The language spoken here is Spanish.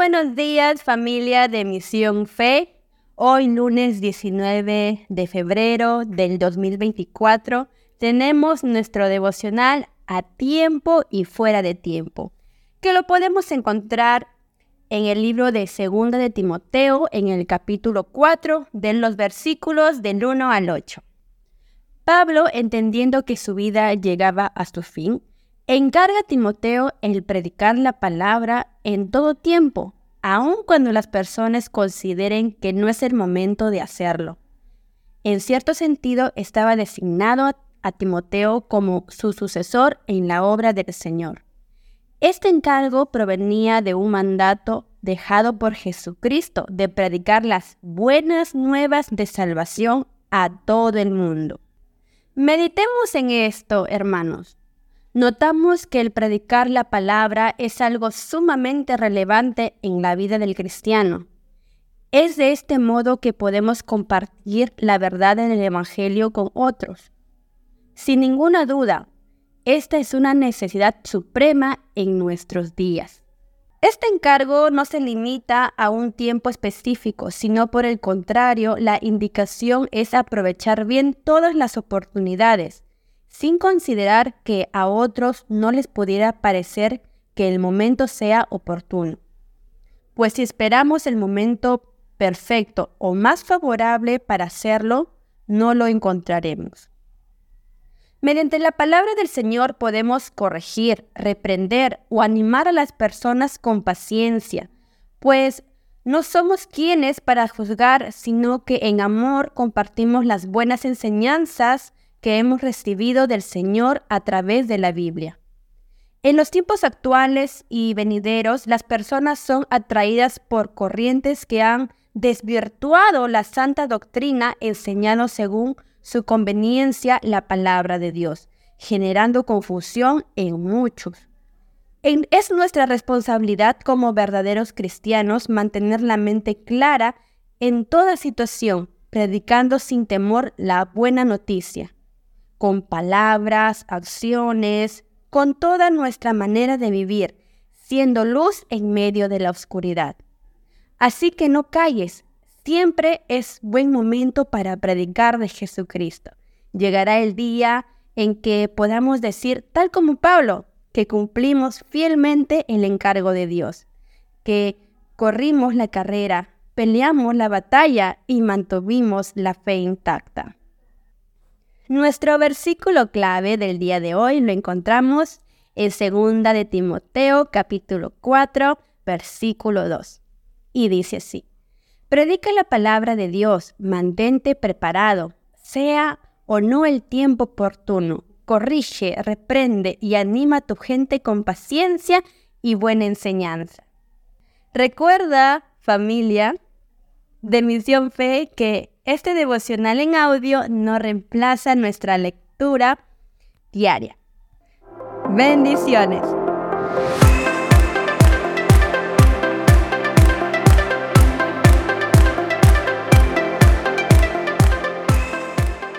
buenos días familia de Misión Fe. Hoy lunes 19 de febrero del 2024 tenemos nuestro devocional a tiempo y fuera de tiempo, que lo podemos encontrar en el libro de Segunda de Timoteo en el capítulo 4 de los versículos del 1 al 8. Pablo, entendiendo que su vida llegaba a su fin, encarga a Timoteo el predicar la palabra en todo tiempo, aun cuando las personas consideren que no es el momento de hacerlo. En cierto sentido, estaba designado a Timoteo como su sucesor en la obra del Señor. Este encargo provenía de un mandato dejado por Jesucristo de predicar las buenas nuevas de salvación a todo el mundo. Meditemos en esto, hermanos. Notamos que el predicar la palabra es algo sumamente relevante en la vida del cristiano. Es de este modo que podemos compartir la verdad en el Evangelio con otros. Sin ninguna duda, esta es una necesidad suprema en nuestros días. Este encargo no se limita a un tiempo específico, sino por el contrario, la indicación es aprovechar bien todas las oportunidades sin considerar que a otros no les pudiera parecer que el momento sea oportuno. Pues si esperamos el momento perfecto o más favorable para hacerlo, no lo encontraremos. Mediante la palabra del Señor podemos corregir, reprender o animar a las personas con paciencia, pues no somos quienes para juzgar, sino que en amor compartimos las buenas enseñanzas que hemos recibido del Señor a través de la Biblia. En los tiempos actuales y venideros, las personas son atraídas por corrientes que han desvirtuado la santa doctrina enseñando según su conveniencia la palabra de Dios, generando confusión en muchos. es nuestra responsabilidad como verdaderos cristianos mantener la mente clara en toda situación, predicando sin temor la buena noticia con palabras, acciones, con toda nuestra manera de vivir, siendo luz en medio de la oscuridad. Así que no calles, siempre es buen momento para predicar de Jesucristo. Llegará el día en que podamos decir, tal como Pablo, que cumplimos fielmente el encargo de Dios, que corrimos la carrera, peleamos la batalla y mantuvimos la fe intacta. Nuestro versículo clave del día de hoy lo encontramos en 2 de Timoteo capítulo 4 versículo 2. Y dice así, Predica la palabra de Dios, mantente preparado, sea o no el tiempo oportuno, corrige, reprende y anima a tu gente con paciencia y buena enseñanza. Recuerda, familia, de Misión Fe, que este devocional en audio no reemplaza nuestra lectura diaria. Bendiciones.